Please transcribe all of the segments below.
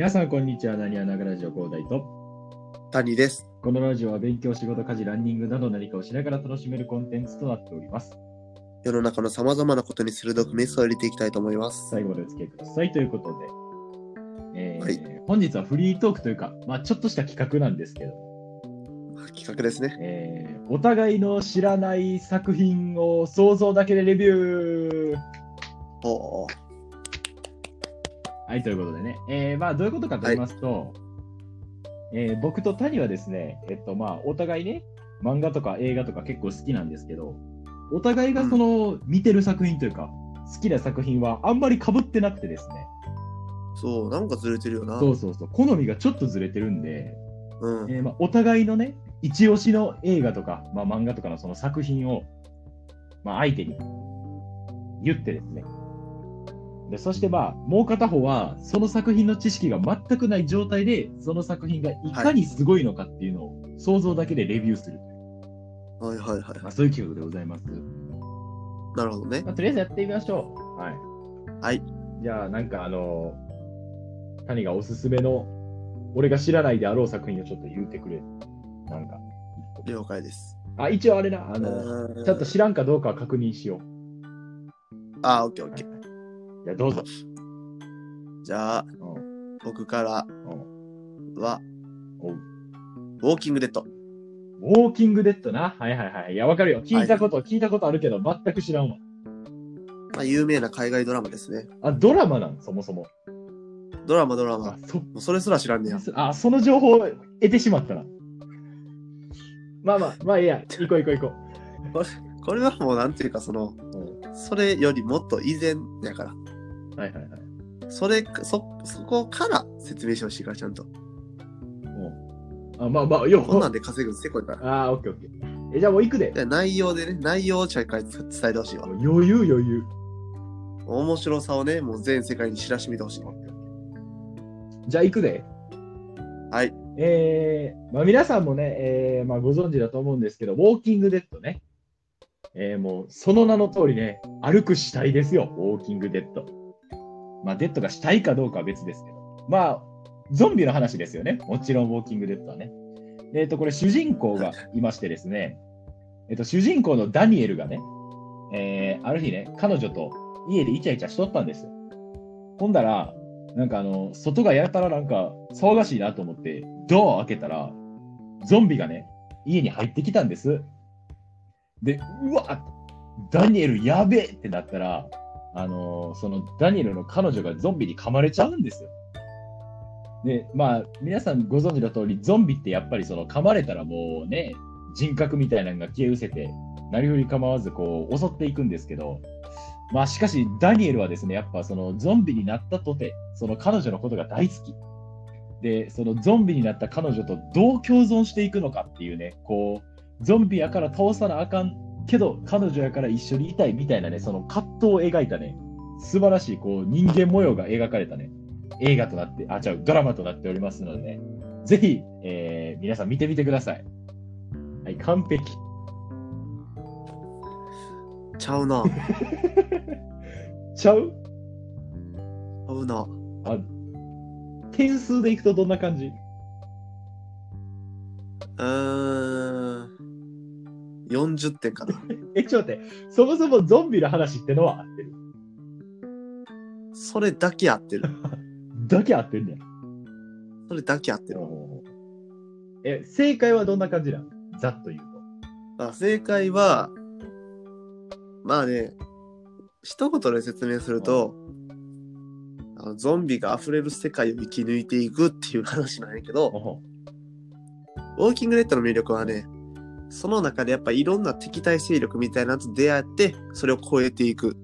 皆さん、こんにちは。なにわながラジオ広大と。谷です。このラジオは勉強、仕事、家事、ランニングなど何かをしながら楽しめるコンテンツとなっております。世の中の様々なことに鋭くメスを入れていきたいと思います。最後までお付き合いください。ということで、えーはい本日はフリートークというか、まあ、ちょっとした企画なんですけど、企画ですね。えーお互いの知らない作品を想像だけでレビューおーはい、ということでね、えーまあ、どういうことかと言いますと、えー僕と谷はですね、えっと、まあ、お互いね、漫画とか映画とか結構好きなんですけど、お互いがその、見てる作品というか、好きな作品はあんまり被ってなくてですね、そう、なんかずれてるよな。そうそうそう、好みがちょっとずれてるんで、うん。えーまあ、お互いのね、一押しの映画とか、まあ、漫画とかのその作品を、まあ、相手に言ってですね。でそしてまあ、もう片方は、その作品の知識が全くない状態で、その作品がいかにすごいのかっていうのを想像だけでレビューする。はいはいはい。まあ、そういう企画でございます。なるほどね。まあ、とりあえずやってみましょう。はい。はい。じゃあ、なんかあの、谷がおすすめの、俺が知らないであろう作品をちょっと言うてくれ。なんか。了解です。あ、一応あれな、ああの、ちゃんと知らんかどうかは確認しよう。あー、オッケーオッケー。じゃあどうぞ。じゃあ、うん僕からうんは、おうウォーキングデッド。ウォーキングデッドな？はいはいはい。いや、わかるよ。聞いたこと、聞いたことあるけど、全く知らんわ。まあ、有名な海外ドラマですね。あ、ドラマなん？そもそも。ドラマドラマ。も、あそ、うそれすら知らんねや。あ、その情報を得てしまったな。まあまあ、まあいいや。行こう行こう行ここれはもうなんていうか、その、う。それよりもっと以前やから。うん。はいはいはい。それ、そ、そこから説明してほしいから、ちゃんと。あ、まあまあ、よこんなんで稼ぐせこいから。あー、オッケーオッケー。え、じゃあもう行くで。で内容でね、内容をちゃいかい伝えてほしいわ。余裕余裕。面白さをね、もう全世界に知らしめてほしい。じゃあ行くで。はい。えー、まあ皆さんもね、えー、まあご存知だと思うんですけど、ウォーキングデッドね。えー、もうその名の通りね、歩く死体ですよ、ウォーキングデッド。まあデッドが死体かどうかは別ですけど。まあ、ゾンビの話ですよね。もちろんウォーキングデッドはね。えっ、と、これ主人公がいましてですね、えっ、と、主人公のダニエルがね、えー、ある日ね、彼女と家でイチャイチャしとったんですよ。ほんだら、なんかあの、外がやたらなんか騒がしいなと思って、ドアを開けたら、ゾンビがね、家に入ってきたんです。で、うわダニエルやべえってなったら、あのそのダニエルの彼女がゾンビに噛まれちゃうんですよ。で、まあ、皆さんご存知の通り、ゾンビってやっぱりその噛まれたらもうね、人格みたいなのが消え失せて、なりふり構わずこう襲っていくんですけど、まあしかしダニエルはですね、やっぱそのゾンビになったとて、その彼女のことが大好き。で、そのゾンビになった彼女とどう共存していくのかっていうね、こう、ゾンビやから倒さなあかんけど、彼女やから一緒にいたいみたいなね、その葛藤を描いたね、素晴らしいこう人間模様が描かれたね、映画となって、あ、違う、ドラマとなっておりますのでね、ぜひ、えー皆さん見てみてください。はい、完璧。ちゃうな。ちゃう？ちゃうな。あ、点数でいくとどんな感じ？うーん。40点かな。え、ちょっと待って、そもそもゾンビの話ってのは合ってる？それだけ合ってる。だけ合ってんだよ。それだけ合ってる。え、正解はどんな感じなのざっと言うと。あ正解は、まあね、一言で説明すると、あのゾンビが溢れる世界を生き抜いていくっていう話なんやけど、おウォーキングデッドの魅力はね、その中でやっぱいろんな敵対勢力みたいなのと出会って、それを超えていく。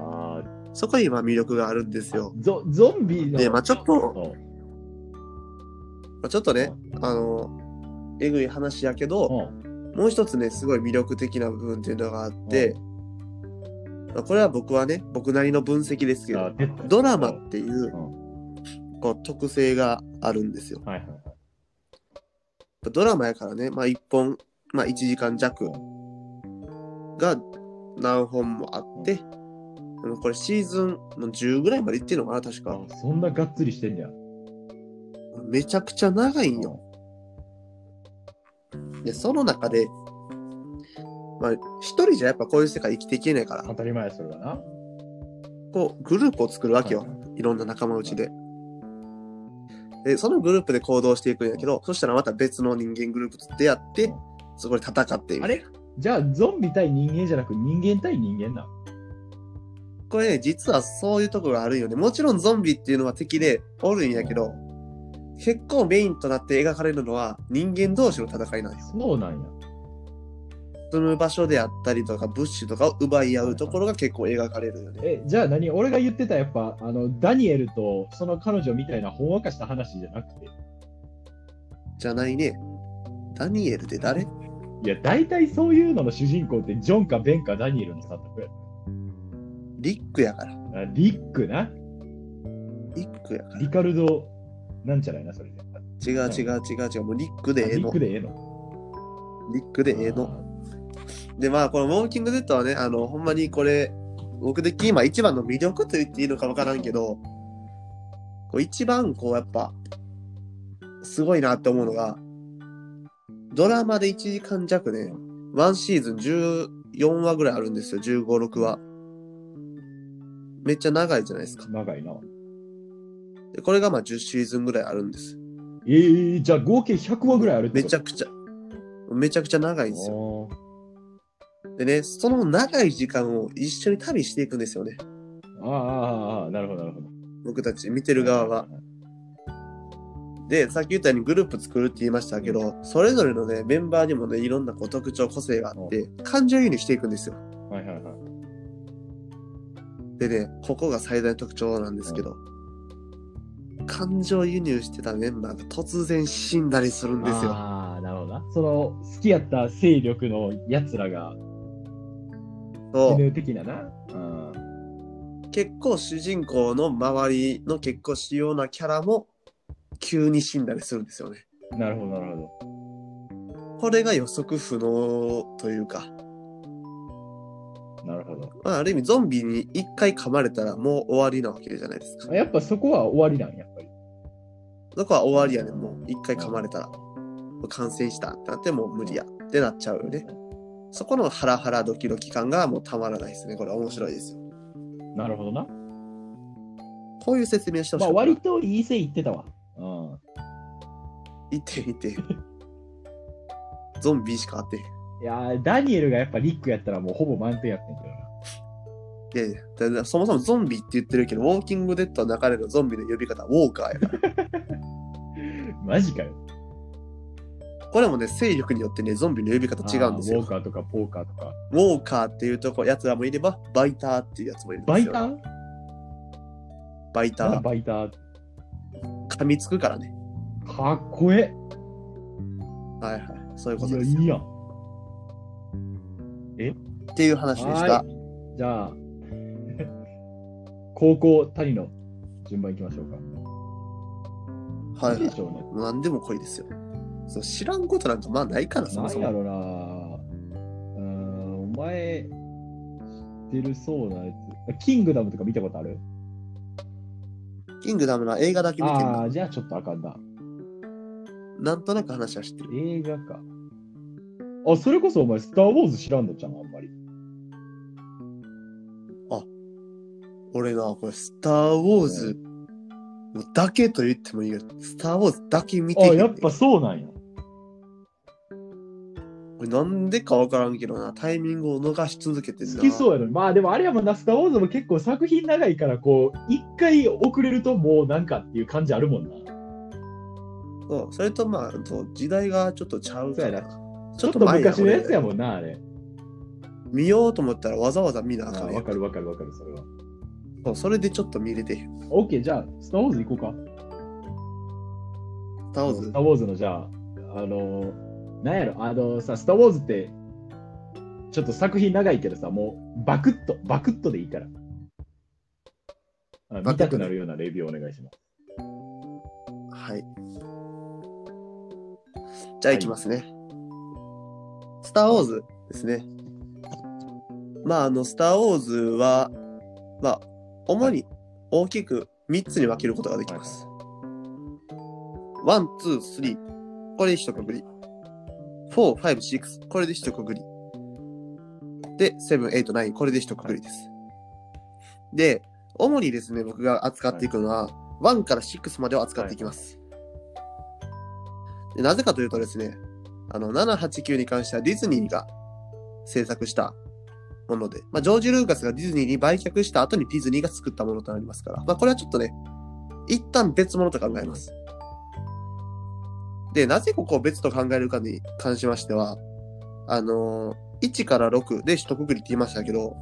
あそこに今魅力があるんですよ。ーゾゾンビの。で、まあちょっと、おまあちょっとね、あの、えぐい話やけど、おもう一つね、すごい魅力的な部分っていうのがあって、まあこれは僕はね、僕なりの分析ですけど、ドラマっていううんこう特性があるんですよ。はいはいはい。ドラマやからね、まあ1本、まあ1時間弱が何本もあって、でもこれシーズンの10ぐらいまでいってるのかな、確か。あそんながっつりしてんじゃん。めちゃくちゃ長いんよ。で、その中で、まあ、一人じゃやっぱこういう世界生きていけないから、当たり前それだな。こう、グループを作るわけよ。はいいろんな仲間内で。で、そのグループで行動していくんやけど、そしたらまた別の人間グループと出会ってうん、そこで戦ってあれ？じゃあ、ゾンビ対人間じゃなく人間対人間な。これね、実はそういうところがあるんよね。もちろんゾンビっていうのは敵でおるんやけど、結構メインとなって描かれるのは人間同士の戦いなんよ。そうなんや。住む場所であったりとか、物資とかを奪い合うところが結構描かれるよね。え、じゃあ何？俺が言ってたやっぱ、あの、ダニエルとその彼女みたいなほんわかした話じゃなくて。じゃないね。ダニエルって誰？いや、大体そういうのの主人公ってジョンかベンかダニエルの3択や。リックやから。あリックな？リックやから。リカルド、なんちゃらやな、それで。違う違う違う違う。もうリックでええのリック。でええの？リックでええの。で、まあ、このウォーキングデッドはね、あの、ほんまにこれ、僕的に今一番の魅力と言っていいのかわからんけど、こう一番こうやっぱ、すごいなって思うのが、ドラマで1時間弱ね、ワンシーズン14話ぐらいあるんですよ、15、6話。めっちゃ長いじゃないですか。長いな。でこれがまあ10シーズンぐらいあるんです。えー、じゃあ合計100話ぐらいあるってゃめちゃくちゃ、めちゃくちゃ長いんですよ。でね、その長い時間を一緒に旅していくんですよね。あーあなるほど、なるほど。僕たち見てる側は。で、さっき言ったようにグループ作るって言いましたけど、それぞれのね、メンバーにもね、いろんなこう特徴、個性があって、感情移入していくんですよ。はいはいはい。でね、ここが最大の特徴なんですけど、感情移入してたメンバーが突然死んだりするんですよ。ああ、なるほどな。その、好きやった勢力のやつらがそう死ぬ的なな。うん結構主人公の周りの結構主要なキャラも急に死んだりするんですよね。なるほど、なるほこれが予測不能というか、ど。なるほど。まあ、ある意味ゾンビに一回噛まれたらもう終わりなわけじゃないですか。あやっぱそこは終わりなんや、やっぱり。そこは終わりやねんもう一回噛まれたら。感染したってなってもう無理やってなっちゃうよね。そこのハラハラドキドキ感がもうたまらないですね。これ面白いですよ。なるほどな。こういう説明してほしまあ。割といい線いってたわ。うん。いていて。ゾンビしかあってへん。いやーダニエルがやっぱリックやったらもうほぼ満点やってんけどな。いやいやそもそもゾンビって言ってるけど、ウォーキングデッドの中でのゾンビの呼び方はウォーカーやから。マジかよ。これもね、勢力によってね、ゾンビの呼び方違うんですよウォー。カーとかポーカーとか。ウォーカーっていうとこやつらもいれば、バイターっていうやつもいるんですよ。バイター？バイター。バイター噛みつくからね。かっこえはいはい。そういうこえ。いや、とですよ。いいやん。っていう話でしたは。い。じゃあ、高校谷の順番いきましょうか。はい、はい何でしょうね。何でも濃いですよ。そう知らんことなんかまあないから、そも。なんやろなうーん、お前、知ってるそうなやつ。キングダムとか見たことある？キングダムの映画だけ見てるああ、の。じゃあちょっとあかんな。なんとなく話は知ってる。映画か。あ、それこそお前、スター・ウォーズ知らんのじゃん、あんまり。俺な、これ、スター・ウォーズだけと言ってもいいよ。スター・ウォーズだけ見てあ、やっぱそうなんや。なんでかわからんけどな、タイミングを逃し続けてんな。好きそうやのに。まあでもあれやもんな、スター・ウォーズも結構作品長いから、こう、一回遅れるともうなんかっていう感じあるもんな。そうそれとまあ、時代がちょっとちゃうから。ちちょっと昔のやつやもん。な、あれ。見ようと思ったらわざわざ見なああかんわかるわかるわかる、それは。そうそれでちょっと見れてへん。オッケー、じゃあ、スター・ウォーズ行こうか。スター・ウォーズスター・ウォーズのじゃあ、あのー、なんやろ、あのさ、スター・ウォーズって、ちょっと作品長いけどさ、もう、バクッと、バクッとでいいから。あ見たくなるようなレビューお願いします。はい。じゃあ行きますね。スター・ウォーズですね。まあ、あの、スター・ウォーズは、まあ、主に大きく3つに分けることができます。 one、two、three。これ一括り。フォー、ファイブ、シックス。これで一括り。で、 seven、eight、nine。これで一括りです。で、主にですね、僕が扱っていくのは、1から6までを扱っていきます。でなぜかというとですね、あの、7、8、9に関してはディズニーが制作したもので、まあ、ジョージ・ルーカスがディズニーに売却した後にディズニーが作ったものとなりますから、まあ、これはちょっとね、一旦別物と考えます。で、なぜここを別と考えるかに関しましては、あのー1から6で一括りって言いましたけど、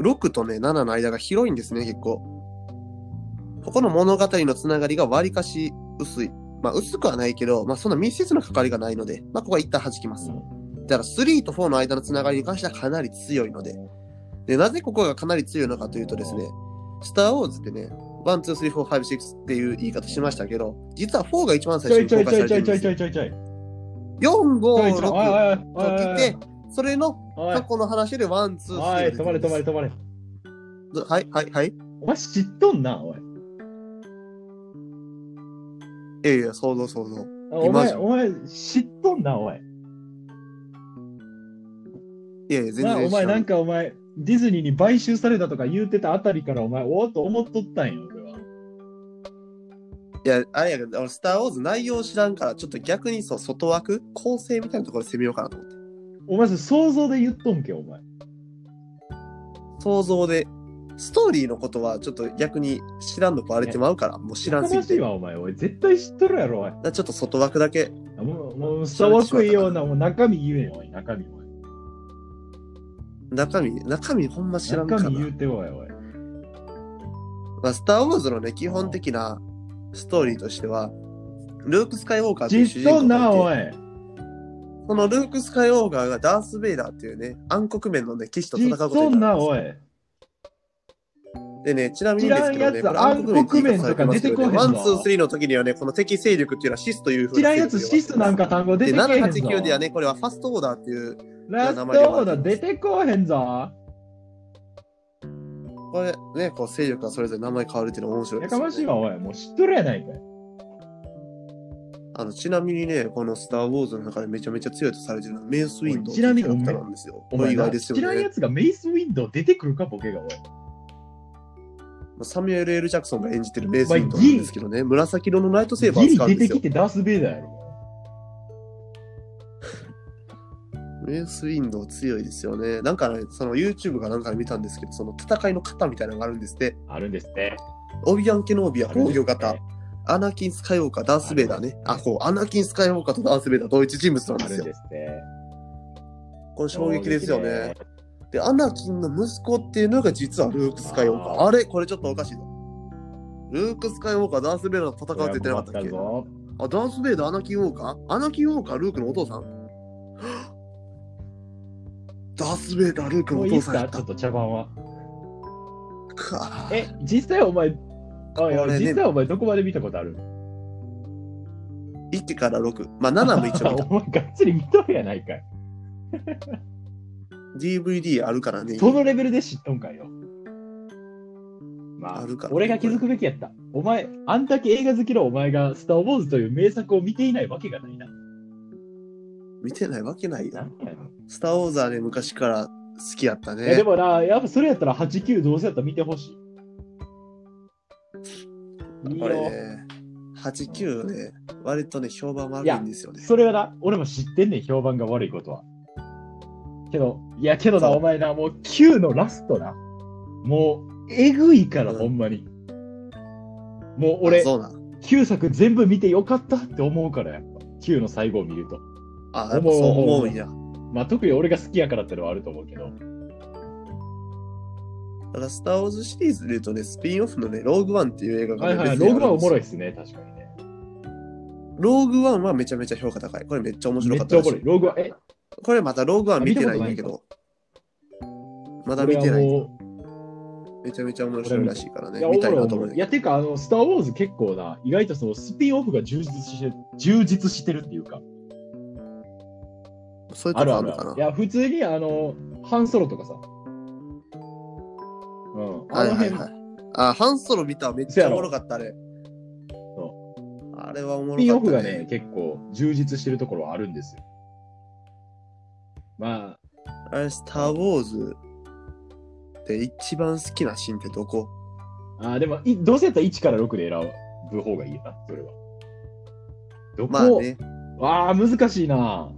6とね、7の間が広いんですね、結構。ここの物語のつながりが割かし薄い。まあ、薄くはないけど、まあ、そんな密接な関わりがないので、まあ、ここは一旦弾きます。だから3と4の間のつながりに関してはかなり強いので。で、なぜここがかなり強いのかというとですね、スター・ウォーズってね、1、2、3、4、5、6っていう言い方しましたけど、実は4が一番最初に公ちょいちょいちょい開されてるんですよ。ちょいちょいちょいちょい。4、ちょい5、ちょいおいおい6おいおいと来て、それの過去の話で1、2、3おい、止まれ止まれ止まれ。れ。はい、はい、はい。お前知っとんな、おい。いやいや、想像想像。お前、お前知っとんな、おい。いやいや、全なお前なんかお前、ディズニーに買収されたとか言うてたあたりからお前、おおっと思っとったんよ、俺は。いや、あれやけど、俺スター・ウォーズ内容知らんから、ちょっと逆にそう、外枠構成みたいなところで攻めようかなと思って。お前想像で言っとんけ、お前。想像で、ストーリーのことはちょっと逆に知らんのバレてまうから、もう知らんすぎて。しいわ、お前。おい、絶対知っとるやろ、おい。らちょっと外枠だけ。もう、もう、スタワーいいような、もう中身言えよ、おい、中身、おい。中身、中身ほんま知らんかな。中身言うて、おい、おい。まあ、スター・ウォーズのね、基本的なストーリーとしては、ルーク・スカイウォーカーという主知っとんな、人公がいておい。このルーク・スカイウォーカーがダース・ベイダーっていうね、暗黒面のね、騎士と知戦うことっとんな、になるんですおい。でね、ちなみにですけどね、知らんやつこれ暗黒面とか出てこへんぞワン、ツー、スリーの時にはね、この敵勢力っていうのはシスというふう知らんやつ、シスなんか単語出で、てけへんぞ。789ではね、これはファストオーダーっていう、ラストオーダー出てこうへんぞ。これね、こう勢力がそれぞれ名前変わるっていうのが面白いやです。かましいわ、おい。もう知っとるやないかい。あの、ちなみにね、このスター・ウォーズの中でめちゃめちゃ強いとされてるのはメイス・ウィンドウっていうちなみにキャラクターなんですよ。お前なこれ意外ですよね。知らんやつがメイス・ウィンドウ出てくるか、ボケが、おい。サミュエル・エル・ジャクソンが演じてるメイス・ウィンドウなんですけどね、紫色のライトセーバーギリ使うんですよ出てき。てダース・ベイダーやろ。メイス・ウィンドウ強いですよね。なんかね、その YouTube かなんかで見たんですけど、その戦いの型みたいなのがあるんですって。あるんですって。オビアン・ケノービア防御あ型アナキン・スカイウォーカー、ダース・ベイダーね。あ、こう、アナキン・スカイウォーカーとダース・ベイダー同一人物なんですよあるんで。すって。これ衝撃ですよね。で、アナキンの息子っていうのが実はルーク・スカイウォーカー。ああれ？これちょっとおかしいぞ。ルーク・スカイウォーカー、ダース・ベイダーと戦うって言ってなかったっけ？あ、ダース・ベイダー、アナキン・ウォーカー？アナキン・ウォーカー、ルークのお父さん？ダース・ベイダー、ルークのお父さんやったか？ちょっ。と茶番は。え、実際お前、あいやね実際お前どこまで見たことある？1から6。まあ、7も一応見た。お前がっつり見とるやないかい。DVD あるからね。そのレベルで知っとんかいよ。まああるから俺が気づくべきやった。お前、あんだけ映画好きのお前がスター・ウォーズという名作を見ていないわけがないな。見てないわけないよ。スター・ウォーズはね、昔から好きやったいやでね。もな、やっぱそれやったら8、9どうせやったら見てほしい。いいよ。これね、8、9ね、割とね、評判悪いんですよね。それはな、俺も知ってんねん、評判が悪いことは。けど、いやけどな、そうお前な、もう9のラストな。もう、えぐいから、うんほんまに。もう俺あ、そうなん。9作全部見てよかったって思うから、やっぱ。9の最後を見ると。あ、やっぱそう思うんや。まあ、特に俺が好きやからってのはあると思うけど。だから、スター・ウォーズシリーズで言うとね、スピンオフのね、ローグワンっていう映画が、ね、はいはい、別ローグワンおもろいっすね、確かにね。ローグワンはめちゃめちゃ評価高い。これめっちゃ面白めかったっちゃおもろい。ローグワン、え、これまたローグワン見てないんだけど。まだ見てない。めちゃめちゃ面白いらしいからね。ういや、見たいないと思ういや、てか、あの、スター・ウォーズ結構な、意外とそのスピンオフが充実して、充実してるっていうか。そういうとあるあるこあるのかな？いや、普通にあの、ハンソロとかさ。うん。あの辺、はいはいはい。あ、ハンソロ見た。めっちゃおもろかった、あれ。そあれはおもろかった、スピンオフがね、結構充実してるところはあるんですよ。まあれ、スター・ウォーズで一番好きなシーンってどこ？あ、でもい、どうせやったら1から6で選ぶ方がいいよな、それは。どこ、まあね。わあ、難しいな。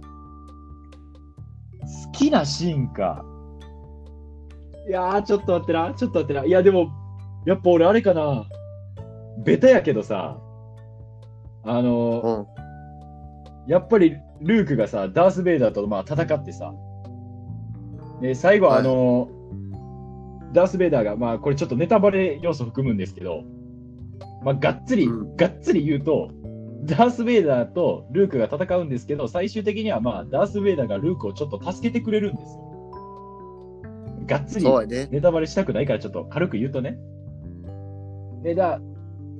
好きなシーンか。いやー、ちょっと待ってな、ちょっと待ってな。いや、でも、やっぱ俺あれかな。ベタやけどさ、あのうん。やっぱりルークがさ、ダース・ベイダーとまあ戦ってさ、で最後はいあの、ダース・ベイダーが、まあこれちょっとネタバレ要素含むんですけど、まあがっつり、うんがっつり言うと、ダース・ベイダーとルークが戦うんですけど、最終的にはまあダース・ベイダーがルークをちょっと助けてくれるんですよ。がっつり。ネタバレしたくないからちょっと軽く言うとね。で、だ、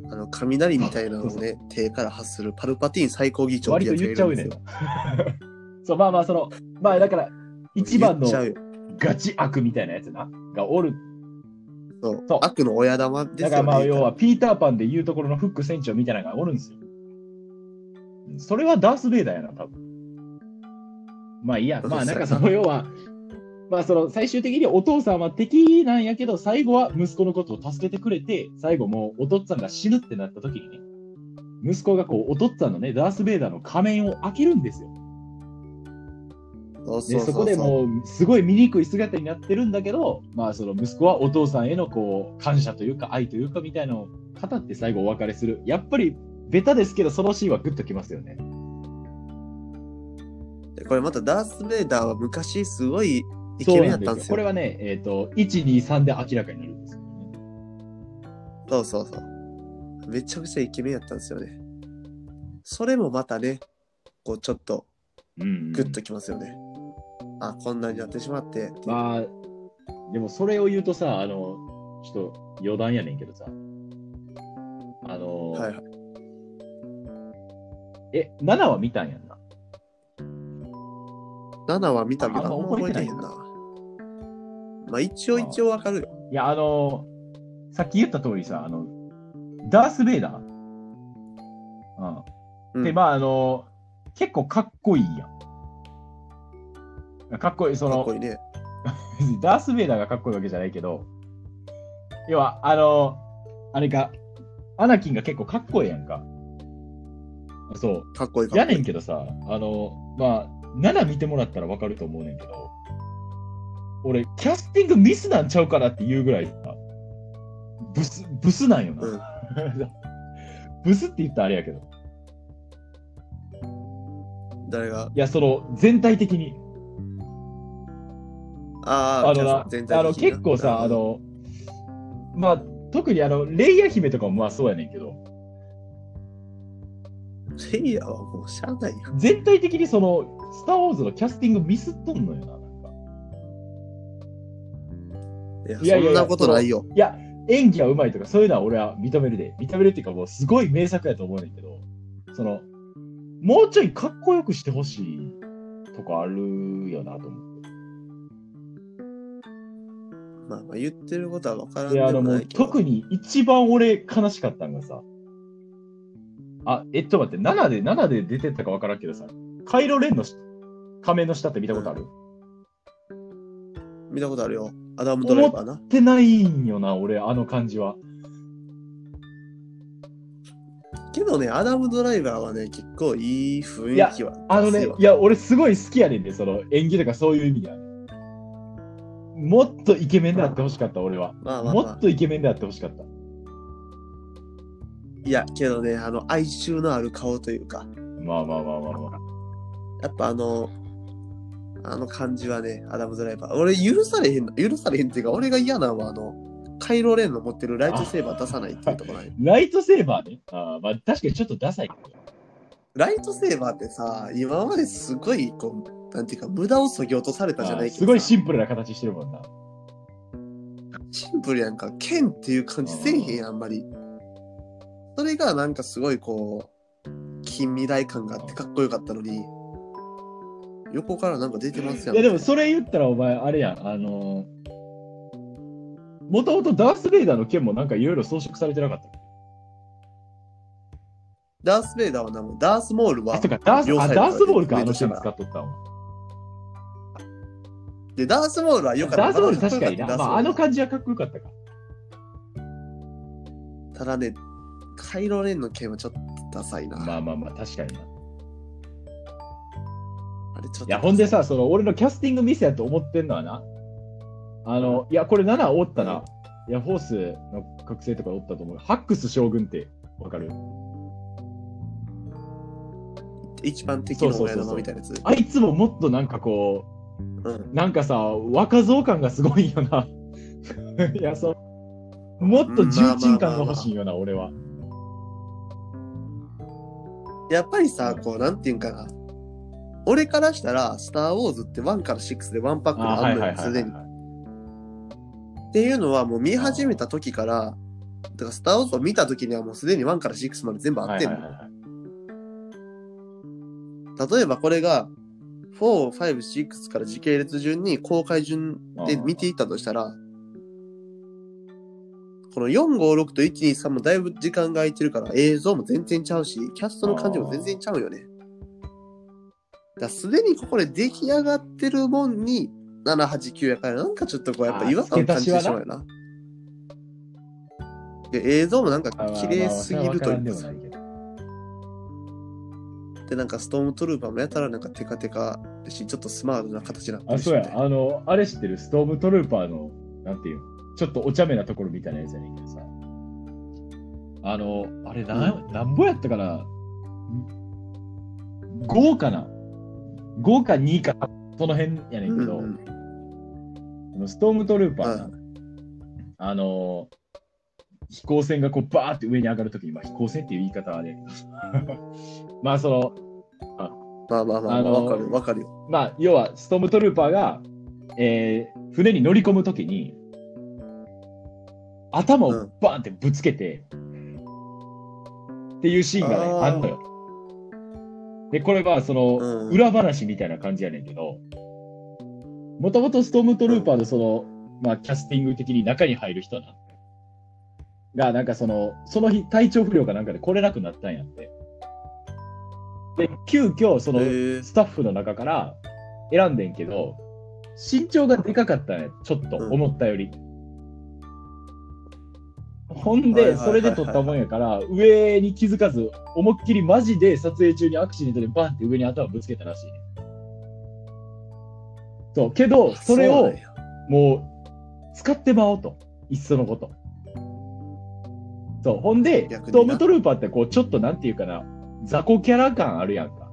あの、雷みたいなのをね、手から発するパルパティーン最高議長割と言っちゃうね。そう、まあまあその、まあだから、一番の。ガチ悪みたいなやつな、がおる。そうそう悪の親玉ですよね。だからまあ要はピーターパンで言うところのフック船長みたいなのがおるんですよ。それはダース・ベイダーやな、多分。まあいいや、まあなんかその要は、まあその最終的にお父さんは敵なんやけど、最後は息子のことを助けてくれて、最後もうお父っつぁんが死ぬってなった時にね、息子がこうお父っつぁんのね、ダース・ベイダーの仮面を開けるんですよ。でそこでもうすごい醜い姿になってるんだけど、まあ、その息子はお父さんへのこう感謝というか愛というかみたいなのを語って最後お別れするやっぱりベタですけどそのシーンはグッときますよねでこれまたダース・ベイダーは昔すごいイケメンやったんですよ。これはね、えっと123で明らかになるんですよ、ね、そうそうそう。めちゃくちゃイケメンやったんですよね。それもまたね、こうちょっとうんうんグッときますよね。あ、こんなになってしまって。まあでもそれを言うとさあのちょっと余談やねんけどさあの、はいはい。え7は見たんやんな7は見たけど、あんま覚えてないんな。まあ一応一応わかるよ。いやあのさっき言った通りさあのダース・ベイダー、うんうんで、まあ、あの、結構かっこいいやん。かっこいい、そのかっこ、いいね。ダース・ベイダーがかっこいいわけじゃないけど、要は、あの、あれか、アナキンが結構かっこいいやんか。そう。かっこいいやねんけどさ、あの、まあ、7見てもらったらわかると思うねんけど、俺、キャスティングミスなんちゃうかなっていうぐらいさ、ブス、ブスなんよな。うん ブスって言ったらあれやけど。誰が？いや、その、全体的に。ああ、あのな、全体あの的にな結構さ、あ、の、まあ、特にあの、レイヤ姫とかもまあそうやねんけど、レイヤーはもうしゃあないよ。全体的にその、スター・ウォーズのキャスティングミスっとんのよな、なんか。いや、いやいやいやそんなことないよ。いや、演技はうまいとか、そういうのは俺は認めるで。認めるっていうか、もうすごい名作やと思うねんけど、その、もうちょいかっこよくしてほしいとこあるよなと思って。まあまあ言ってることは分からんいや、あのもうでもないけど。特に一番俺悲しかったのがさ、あ、えっと待って、7で、7で出てたか分からんけどさ、カイロレンのし仮面の下って見たことある、見たことあるよ。アダム・ドライバーな。ってないんよな、俺、あの感じは。けどね、アダム・ドライバーはね、結構いい雰囲気はあのねいや、俺すごい好きやねんで、その演技とかそういう意味ではね。もっとイケメンであってほしかった、俺は。まあまあ、もまあっとイケメンであってほしかった。いや、けどね、あの、哀愁のある顔というか、まあまあまあまあまあ。やっぱあの、あの感じはね、アダム・ドライバー。俺、許されへんの、許されへんっていうか、俺が嫌なのは、あの、カイロレンの持ってるライトセーバー出さないっていうところない。ライトセーバーね？あーまあ確かにちょっとダサいけど。ライトセーバーってさ、今まですごい、こう、なんていうか、無駄をそぎ落とされたじゃないけどすごいシンプルな形してるもんな。シンプルやんか、剣っていう感じせえへんやん、あんまり。それがなんかすごいこう、近未来感があってかっこよかったのに、横からなんか出てますやん。いやでもそれ言ったらお前あれやん、あのもともとダース・ベイダーの剣もなんかいろいろ装飾されてなかった。ダース・ベイダーはダース・モールはあ、そうか、ダース、あ、ダースボールか、上あの使っとったんは。で、ダース・モールはよかった。ダースボール確かにな。まあ、あの感じはかっこよかったか。ただね、カイロレンの剣はちょっとダサいな。まあまあまあ、確かにな。あれちょっといや、ほんでさ、その、俺のキャスティングミスやと思ってんのはな。あの、いや、これ7おったな。いや、フォースの覚醒とかおったと思う。ハックス将軍ってわかる？一番敵の親玉みたいなやつ。あいつももっとなんかこうん。う、なんかさ、若造感がすごいよな。いや、そう。もっと重鎮感が欲しいよな、俺は。やっぱりさ、こう、なんていうんかな。俺からしたら、スター・ウォーズって1から6でワンパックあがあるのよ、すでに。はい。っていうのはもう見始めた時から、だからスター・ウォーズを見た時にはもうすでに1から6まで全部あってんの。はいはいはいはい例えばこれが、4、5、6から時系列順に公開順で見ていったとしたら、この4、5、6と1、2、3もだいぶ時間が空いてるから映像も全然ちゃうし、キャストの感じも全然ちゃうよね。だすでにここで出来上がってるもんに7、8、9やからなんかちょっとこうやっぱ違和感を感じてしまうよな。で映像もなんか綺麗すぎるというかでもなんかストームトルーパーもやたらなんかテカテカだし、ちょっとスマートな形になってあ、るし、そうや。あの、あれ知ってる？ストームトルーパーの、なんていうの？ちょっとお茶目なところみたいなやつやねんけどさ。あの、あれ、なん、なんぼやったかな ?5 かな ?5 か2か、その辺やねんけど、うんうんストームトルーパーな、はいあの、飛行船がこうバーって上に上がるときに、まあ飛行船っていう言い方はあれやけど まあその、まあまあまあ、あのーわかるわかるよ。まあ、要は、ストームトルーパーが、えー船に乗り込むときに、頭をうんバーンってぶつけて、っていうシーンがね、あんのよ。で、これは、その、うん裏話みたいな感じやねんけど、もともとストームトルーパーのその、まあ、キャスティング的に中に入る人な。が、なんかその、その日、体調不良かなんかで来れなくなったんやって。で、急遽、その、スタッフの中から選んでんけど、身長がでかかったね、ちょっと、うん思ったより。ほんで、それで撮ったもんやから、上に気づかず、思いっきりマジで撮影中にアクシデントでバンって上に頭ぶつけたらしいね。そう、けど、それをもう、使ってまおうと。いっそのこと。そう、ほんで、トームトルーパーってこう、ちょっとなんていうかな、雑魚キャラ感あるやんか。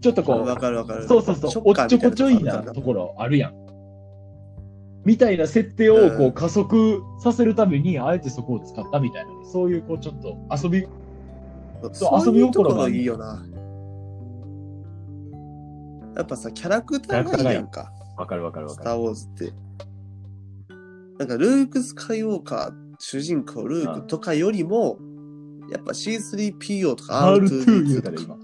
ちょっとこう、わかるわかる。そうそうそう、おっちょこちょいなところあるやん。みたいな設定をこううん加速させるために、あえてそこを使ったみたいなね、そういうこうちょっと遊び、そう遊び心がいいよな。やっぱさ、キャラクターがいいやんか。わかるわかるわスター・ウォーズって。なんか、ルーク・スカイウォーカー、主人公ルークとかよりも、やっぱ C3PO とか R2 言 R2D2 うたらとか、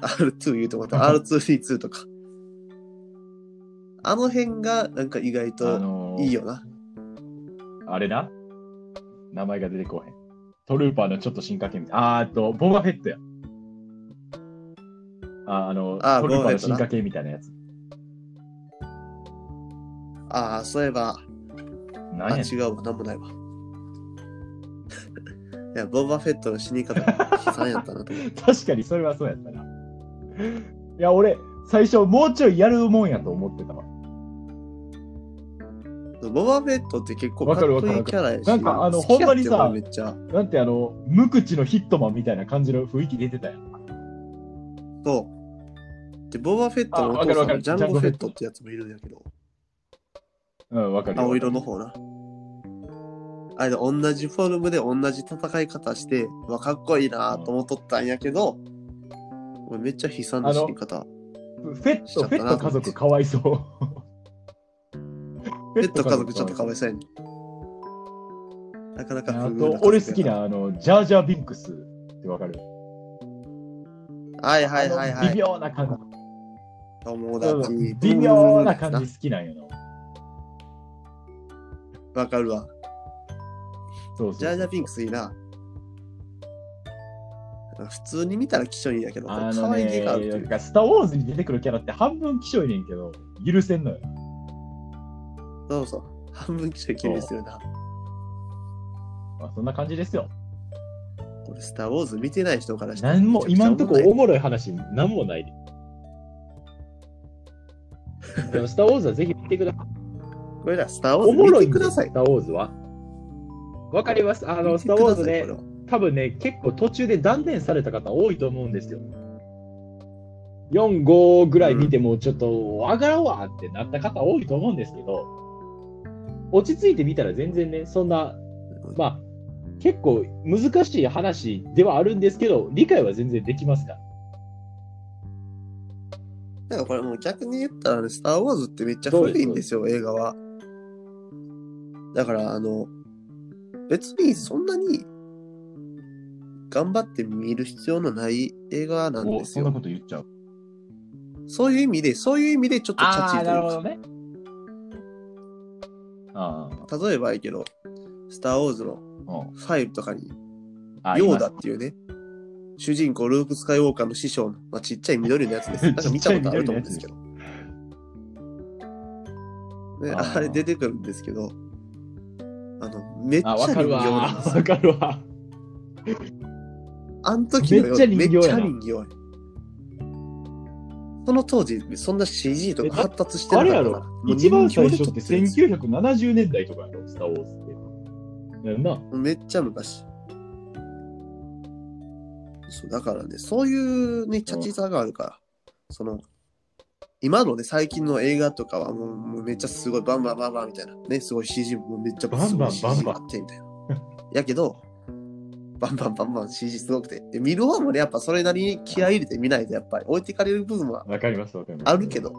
今。R2 言うと思った R2D2 とか。あの辺がなんか意外あとのーいいよな。あれな？名前が出てこへん。トルーパーのちょっと進化系みたいな。あーあと、ボバフェットや。ああの、あートルーパーの進化系みたいなやつ。ああ、そういえば、あ、何や違うわ、なんもないわ。いや、ボバフェットの死に方が悲惨やったなと思って。確かにそれはそうやったな。いや、俺、最初もうちょいやるもんやと思ってたわ。ボバフェットって結構かわっこいいキャラやし。なんかあのほんまにさ俺めっちゃ。なんてあの、無口のヒットマンみたいな感じの雰囲気出てたやん。そう。で、ボバフェットのおあわかるわかる父さんジャンゴフェットってやつもいるんやけど、うん、わかるよ。青色の方な。あれで同じフォルムで同じ戦い方して、わ、かっこいいなと思っとったんやけど、俺めっちゃ悲惨な死に方。フェット、フェット家族かわいそう。ペット家族ちょっとかわいそうやねなかなかあと、俺好きな、あの、ジャージャービンクスってわかる？はいはいはいはい。微妙な感友じ。達。微妙な感じ好きなんよな。わかるわ。そうそう。ジャージャーピンクスいいな。普通に見たら気色いんやけど、あ可愛げがあるというなんかスター・ウォーズに出てくるキャラって半分気性いねんけど、許せんのよ。そうそう。半分気色いけるするな。まあ、そんな感じですよ。これ、スター・ウォーズ見てない人からしたらなんも、今んとこおもろい話、なんもないで。でも、スター・ウォーズはぜひ見てください。これら、スター・ウォーおズ見てくださいス。ター・ウォーズは。わかります。あの、スター・ウォーズね、多分ね、結構途中で断念された方多いと思うんですよ。4、5ぐらい見てもちょっとわからんわってなった方多いと思うんですけど、落ち着いてみたら全然ね、そんな、まあ、結構難しい話ではあるんですけど、理解は全然できますから。なんかこれもう逆に言ったらね、スター・ウォーズってめっちゃ古いんですよ、映画は。だから、あの、別にそんなに頑張って見る必要のない映画なんですよ。こと言っちゃう。そういう意味で、そういう意味でちょっとチャチーというか、なるほどね。あ例えばやけど、スター・ウォーズのあ、うん5とかに、あ。ヨーダっていうね、主人公ルーク・スカイウォーカーの師匠の、まあ、ちっちゃい緑のやつです。なんか見たことあると思うんですけど。ね、あれ出てくるんですけど、あの、めっちゃ人形。なんですよわかるわ。あの時のめっちゃ人形やその当時、そんな CG とか発達してあれやなかったから。ろ？もう一番最初って人形で撮るんですよ1970年代とかやろ、スター・ウォーズって。な。めっちゃ昔。そう、だからね、そういうね、チャチさがあるから、その、今のね、最近の映画とかはもうもうめっちゃすごいバンバンバンバンみたいな。ね、すごい CG もめっちゃバンバンバンバンってみたいな。やけど、バンバンバンバン CG すごくて。で見る方もね、やっぱそれなりに気合い入れて見ないとやっぱり置いてかれる部分はわかります、わかります。あるけ。ど、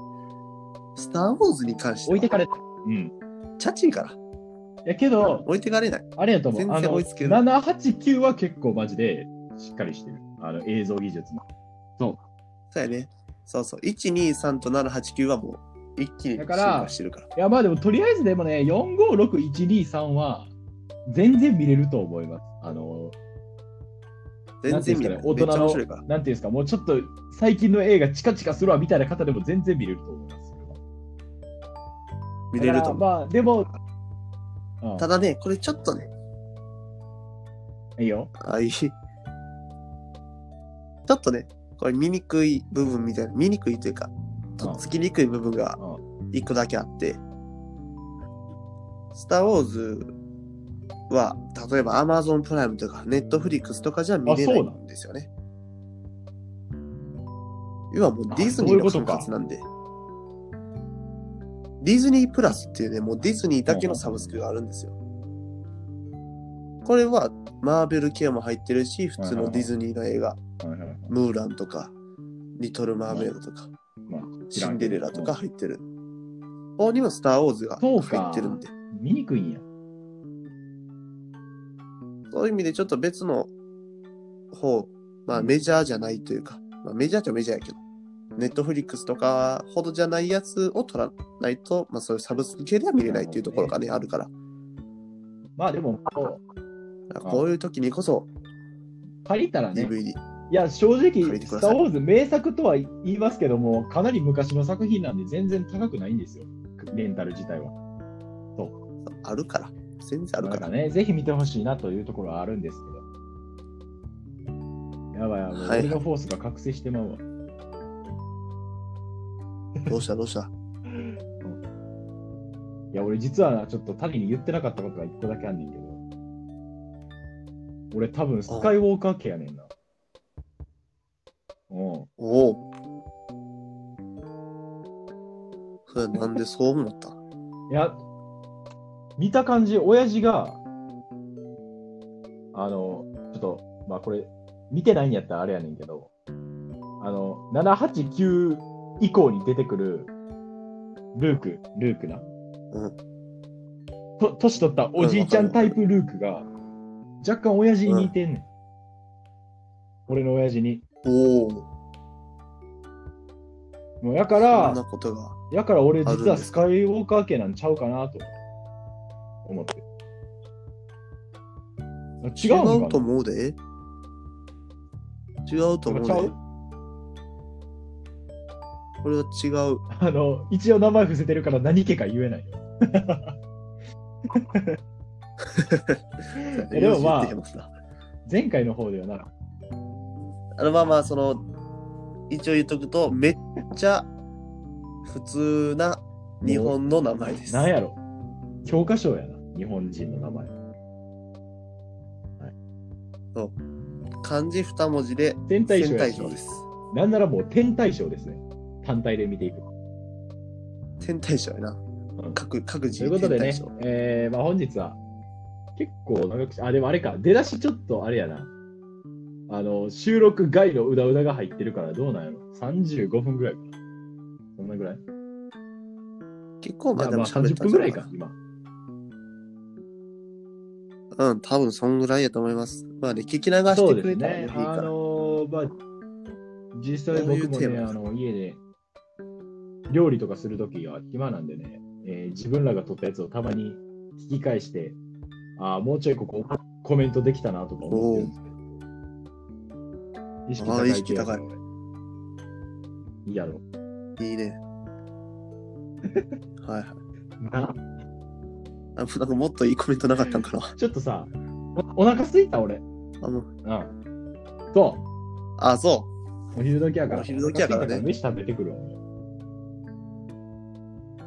スター・ウォーズに関しては、置いてかれた。うん。チャチいから、やけど、置いてかれない。あれやと思う。全然あの、追いつける7、8、9は結構マジでしっかりしてる。あの、映像技術も。そうやね。そうそう。1、2、3と7、8、9はもう一気に進だから化してるから。いや、まあでも、とりあえずでもね、4、5、6、1、2、3は、全然見れると思います。あの、全然見れない。なんていうんですかね、大人。の、なんていうんですか、もうちょっと最近の映画チカチカするわみたいな方でも全然見れると思います。見れるとまあ、でも、うんただね、これちょっとね、いいよ。ああいい。ちょっとね、これ見にくい部分みたいな、見にくいというか、とっつきにくい部分がうん一個だけあって、スター・ウォーズは、例えば Amazon プライムとか Netflix とかじゃ見れないんですよね。要はもうあディズニーの管轄なんで。ディズニープラスっていうね、もうディズニーだけのサブスクがあるんですよ。これはマーベル系も入ってるし、普通のディズニーの映画、ムーランとか、リトル・マーメイドとか、まあシンデレラとか入ってる。ここにもスター・ウォーズが入ってるんで、見にくいんや。そういう意味でちょっと別の方、まあメジャーじゃないというか、まあメジャーっちゃメジャーやけど、ネットフリックスとかほどじゃないやつを取らないと、まあそういうサブスク系では見れないっていうところがね、あるから。まあでも、ここういう時にこそう借りたらね、DVD。いや、正直、スター・ウォーズ名作とは言いますけども、かなり昔の作品なんで全然高くないんですよ。レンタル自体は。あるから。全然あるか。ららね、ぜひ見てほしいなというところはあるんですけど。やばいやばい、はい俺のフォースが覚醒してまうわ。どうした？どうした？いや、俺実はなちょっと谷に言ってなかったことが一個だけあんねんけど。俺多分スカイウォーカー系やねんな。うん。おお。それなんでそう思った？いや、見た感じ、親父が、あの、ちょっと、まあこれ、見てないんやったらあれやねんけど、あの、789以降に出てくる、ルーク、ルークな。うん。と、年取ったおじいちゃんタイプルークが、若干親父に似てんねん。俺の親父に。おお。もうやからな、ことが。やから俺実はスカイウォーカー系なんちゃうかなと思って。違うのかな？違うと思うで。違うと思うちゃう？ね。これは違う。あの、一応名前伏せてるから何家か言えないよ。え でもまあ前回の方ではな、あのまあまあ、その、一応言っとくと、めっちゃ普通な日本の名前です。なんやろ。教科書やな、日本人の名前。漢字二文字で、天体賞です。なんならもう天体賞ですね。単体で見ていく。天体賞やな。うん各、各自ということでねえーまあ、本日は結構長くし、あ、でもあれか、出だしちょっとあれやな。あの、収録外のうだうだが入ってるからどうなんやろ ?35 分ぐらいかな。そんなぐらい？結構まあじゃあまあでも喋っ30たんじゃない分ぐらいか、今。うん、多分そんぐらいやと思います。まあね、聞き流してくれたらねいいね。あから。のーまあ、実際僕もどういうテーね、マあの、家で料理とかするときは暇なんでね、えー自分らが撮ったやつをたまに聞き返して、ああ、もうちょいここコメントできたなとか思ってるんですけど。あ意識高いいいやろ。いいね。はいはい。なあなんかもっといいコメントなかったんかな。ちょっとさ、おお腹すいた俺。あの、うん。そ。あ、そうお昼時やから。お昼時やからねお腹空いた飯食べてくるわ。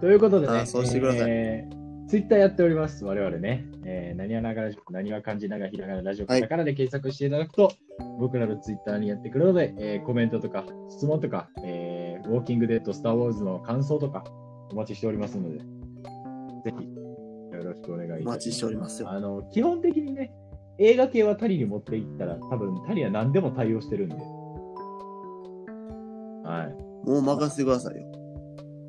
ということでね、あそうしてくださいえツイッターやっております、我々ね。えー、何はながら、何は漢字ながひらがなラジオカタカナで検索していただくと、僕らのツイッターにやってくるので、えーコメントとか質問とか、えーウォーキングデッド、スター・ウォーズの感想とかお待ちしておりますので、ぜひよろしくお願いいたします。お待ちしておりますよ。あの、基本的にね、映画系はタリに持っていったら、多分タリは何でも対応してるんで。はい。もう任せてくださいよ。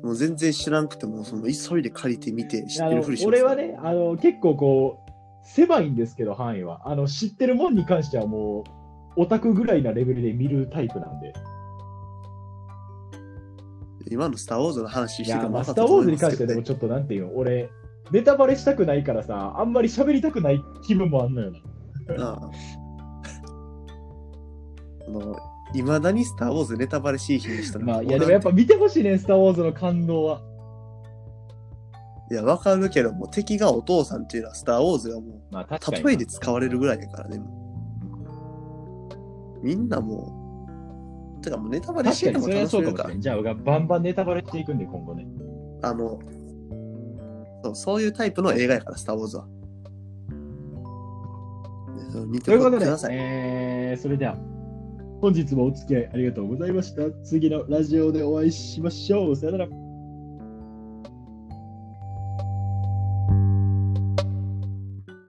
もう全然知らんくても、その急いで借りてみて知ってるふりします俺はね、あの、結構こう、狭いんですけど、範囲は。あの、知ってるもんに関してはもう、オタクぐらいなレベルで見るタイプなんで。今のスター・ウォーズの話しててもまあ、スター・ウォーズに関してはでもちょっとなんていうの、俺、ネタバレしたくないからさ、あんまり喋りたくない気分もあんのよな。あの、いまだにスター・ウォーズネタバレしい日にしたら、まあ、いや、でもやっぱ見てほしいね、スター・ウォーズの感動は。いや、わかるけど、もう敵がお父さんっていうのはスター・ウォーズがもまあ、例えで使われるぐらいやからね。みんなもう、てかもうネタバレしてるのも楽しめるからそれはそうかもしれん。じゃあ、バンバンネタバレしていくんで、今後ね。あの、そうそういうタイプの映画やから、スター・ウォーズは。ねそう見てということでくださ、い。えー、それでは、本日もお付き合いありがとうございました。次のラジオでお会いしましょう。さよなら。